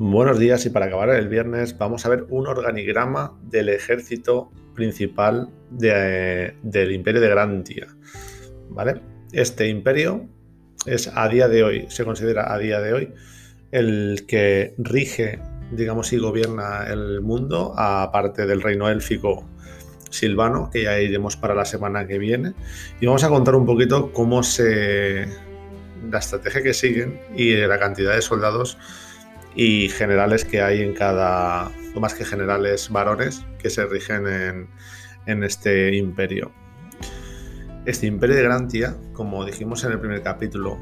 Buenos días y para acabar el viernes vamos a ver un organigrama del ejército principal del imperio de Grantia. ¿Vale? Este imperio es a día de hoy, se considera a día de hoy el que rige, digamos, y gobierna el mundo, aparte del reino élfico silvano, que ya iremos para la semana que viene. Y vamos a contar un poquito cómo se. la estrategia que siguen y la cantidad de soldados y generales que hay en cada, o más que generales varones que se rigen en, este imperio. Este imperio de Grantia, como dijimos en el primer capítulo,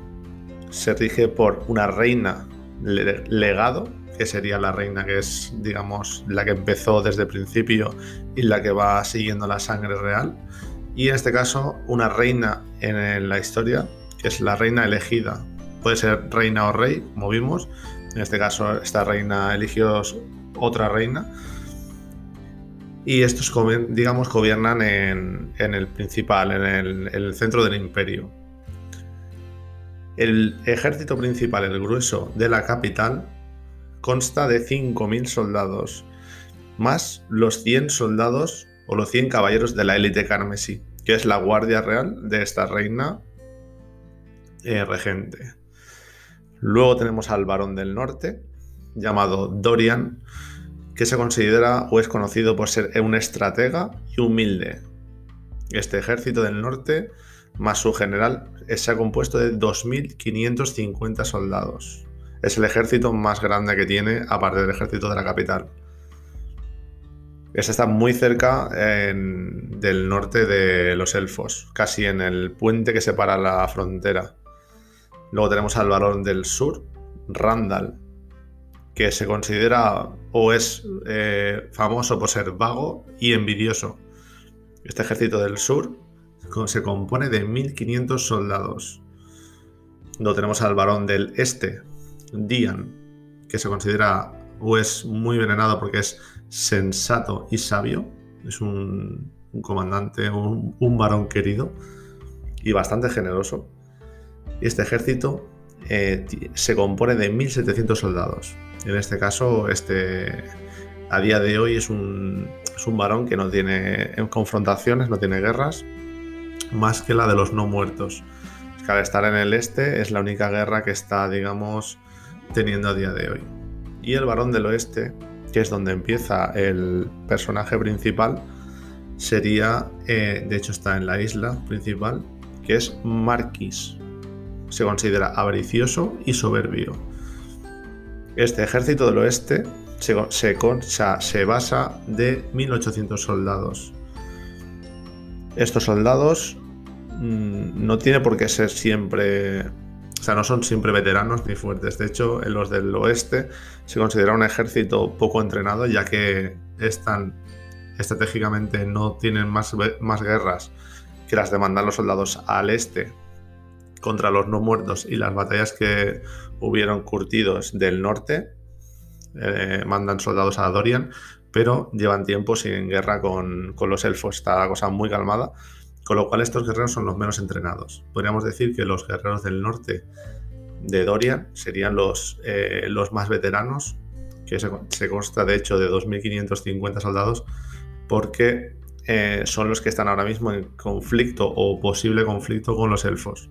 se rige por una reina legado, que sería la reina que es, digamos, la que empezó desde el principio y la que va siguiendo la sangre real. Y en este caso, una reina en la historia, que es la reina elegida. Puede ser reina o rey, como vimos, en este caso, esta reina eligió otra reina. Y estos, digamos, gobiernan en, el principal, en el, centro del imperio. El ejército principal, el grueso de la capital, consta de 5.000 soldados, más los 100 soldados o los 100 caballeros de la élite carmesí, que es la guardia real de esta reina eh, regente. Luego tenemos al varón del norte, llamado Dorian, que se considera o es conocido por ser un estratega y humilde. Este ejército del norte, más su general, se ha compuesto de 2.550 soldados. Es el ejército más grande que tiene, aparte del ejército de la capital. Este está muy cerca del norte de los elfos, casi en el puente que separa la frontera. Luego tenemos al varón del sur, Randall, que se considera o es eh, famoso por ser vago y envidioso. Este ejército del sur se compone de 1500 soldados. Luego tenemos al varón del este, Dian, que se considera o es muy venenado porque es sensato y sabio. Es un, comandante, un varón querido y bastante generoso. Este ejército eh, se compone de 1.700 soldados. En este caso, este, a día de hoy es un, varón que no tiene confrontaciones, no tiene guerras, más que la de los no muertos. que al estar en el este es la única guerra que está, digamos, teniendo a día de hoy. Y el varón del oeste, que es donde empieza el personaje principal, sería, eh, de hecho está en la isla principal, que es Marquis se considera avaricioso y soberbio. Este ejército del oeste se, basa de 1800 soldados. Estos soldados mm, no tiene por qué ser siempre, o sea, no son siempre veteranos ni fuertes. De hecho, en los del oeste se considera un ejército poco entrenado, ya que están estratégicamente no tienen más, más guerras que las demandan los soldados al este contra los no muertos y las batallas que hubieron curtidos del norte, eh, mandan soldados a Dorian, pero llevan tiempo sin guerra con, los elfos, está la cosa muy calmada, con lo cual estos guerreros son los menos entrenados. Podríamos decir que los guerreros del norte de Dorian serían los, eh, los más veteranos, que se, consta de hecho de 2.550 soldados, porque eh, son los que están ahora mismo en conflicto o posible conflicto con los elfos.